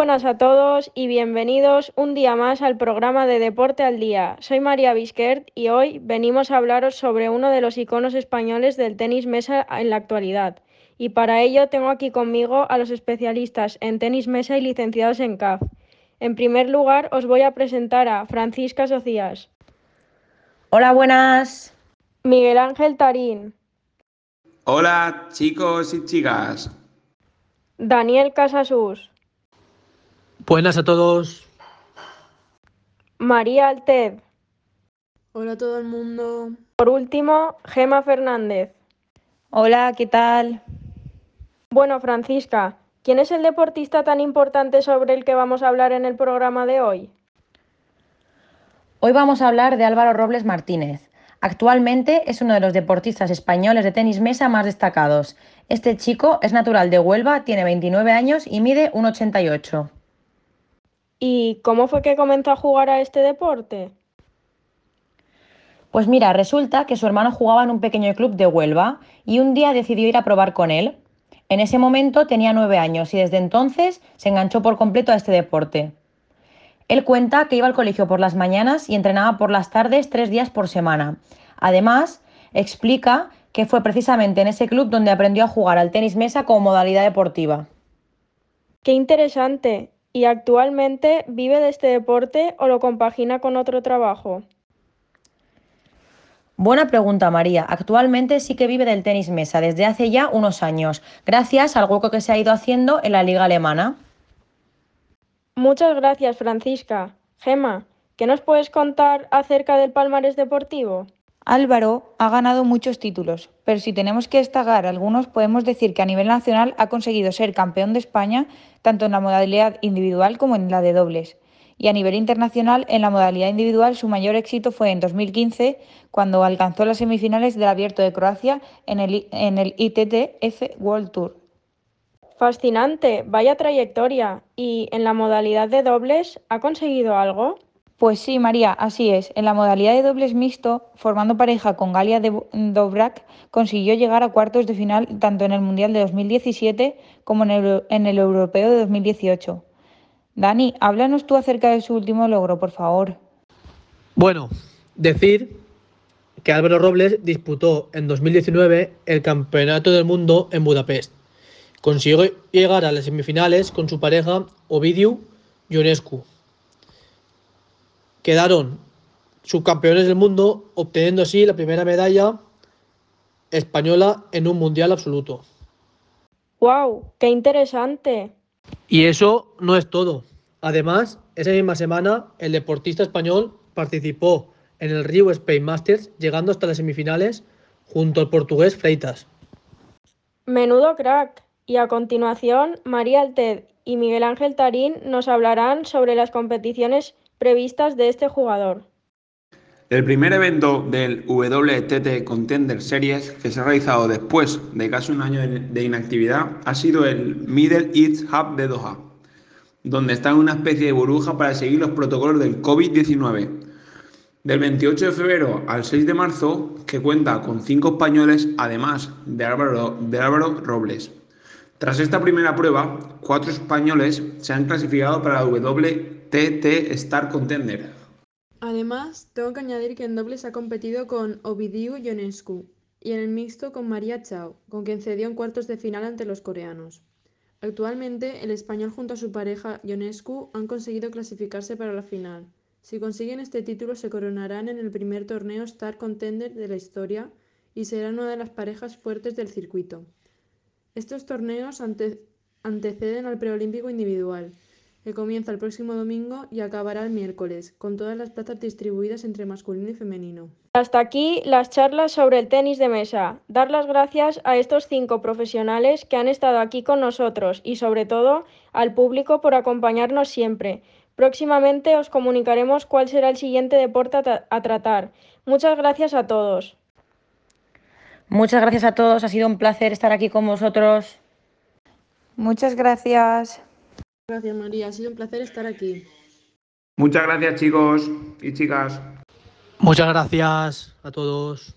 buenas a todos y bienvenidos un día más al programa de Deporte al Día. Soy María Bisquert y hoy venimos a hablaros sobre uno de los iconos españoles del tenis mesa en la actualidad. Y para ello tengo aquí conmigo a los especialistas en tenis mesa y licenciados en CAF. En primer lugar os voy a presentar a Francisca Socias. Hola, buenas. Miguel Ángel Tarín. Hola chicos y chicas. Daniel Casasus. Buenas a todos. María Alted. Hola a todo el mundo. Por último, Gema Fernández. Hola, ¿qué tal? Bueno, Francisca, ¿quién es el deportista tan importante sobre el que vamos a hablar en el programa de hoy? Hoy vamos a hablar de Álvaro Robles Martínez. Actualmente es uno de los deportistas españoles de tenis mesa más destacados. Este chico es natural de Huelva, tiene 29 años y mide 1,88. ¿Y cómo fue que comenzó a jugar a este deporte? Pues mira, resulta que su hermano jugaba en un pequeño club de Huelva y un día decidió ir a probar con él. En ese momento tenía nueve años y desde entonces se enganchó por completo a este deporte. Él cuenta que iba al colegio por las mañanas y entrenaba por las tardes tres días por semana. Además, explica que fue precisamente en ese club donde aprendió a jugar al tenis mesa como modalidad deportiva. Qué interesante. ¿Y actualmente vive de este deporte o lo compagina con otro trabajo? Buena pregunta, María. Actualmente sí que vive del tenis mesa desde hace ya unos años, gracias al hueco que se ha ido haciendo en la liga alemana. Muchas gracias, Francisca. Gema, ¿qué nos puedes contar acerca del palmarés deportivo? Álvaro ha ganado muchos títulos, pero si tenemos que destacar algunos, podemos decir que a nivel nacional ha conseguido ser campeón de España tanto en la modalidad individual como en la de dobles. Y a nivel internacional, en la modalidad individual, su mayor éxito fue en 2015, cuando alcanzó las semifinales del Abierto de Croacia en el, en el ITTF World Tour. Fascinante, vaya trayectoria. ¿Y en la modalidad de dobles ha conseguido algo? Pues sí, María, así es. En la modalidad de dobles mixto, formando pareja con Galia Dobrak, consiguió llegar a cuartos de final tanto en el Mundial de 2017 como en el, en el Europeo de 2018. Dani, háblanos tú acerca de su último logro, por favor. Bueno, decir que Álvaro Robles disputó en 2019 el Campeonato del Mundo en Budapest. Consiguió llegar a las semifinales con su pareja Ovidiu Ionescu quedaron subcampeones del mundo, obteniendo así la primera medalla española en un mundial absoluto. ¡Wow! ¡Qué interesante! Y eso no es todo. Además, esa misma semana, el deportista español participó en el Rio Spain Masters, llegando hasta las semifinales junto al portugués Freitas. Menudo crack. Y a continuación, María Alted y Miguel Ángel Tarín nos hablarán sobre las competiciones previstas de este jugador. El primer evento del WTT Contender Series que se ha realizado después de casi un año de inactividad ha sido el Middle East Hub de Doha, donde está en una especie de burbuja para seguir los protocolos del COVID-19. Del 28 de febrero al 6 de marzo, que cuenta con cinco españoles, además de Álvaro, de Álvaro Robles. Tras esta primera prueba, cuatro españoles se han clasificado para la WTT Star Contender. Además, tengo que añadir que en dobles ha competido con Ovidiu Ionescu y en el mixto con María Chao, con quien cedió en cuartos de final ante los coreanos. Actualmente, el español junto a su pareja Ionescu han conseguido clasificarse para la final. Si consiguen este título, se coronarán en el primer torneo Star Contender de la historia y serán una de las parejas fuertes del circuito. Estos torneos anteceden al preolímpico individual, que comienza el próximo domingo y acabará el miércoles, con todas las plazas distribuidas entre masculino y femenino. Hasta aquí las charlas sobre el tenis de mesa. Dar las gracias a estos cinco profesionales que han estado aquí con nosotros y sobre todo al público por acompañarnos siempre. Próximamente os comunicaremos cuál será el siguiente deporte a, a tratar. Muchas gracias a todos. Muchas gracias a todos, ha sido un placer estar aquí con vosotros. Muchas gracias. Gracias María, ha sido un placer estar aquí. Muchas gracias chicos y chicas. Muchas gracias a todos.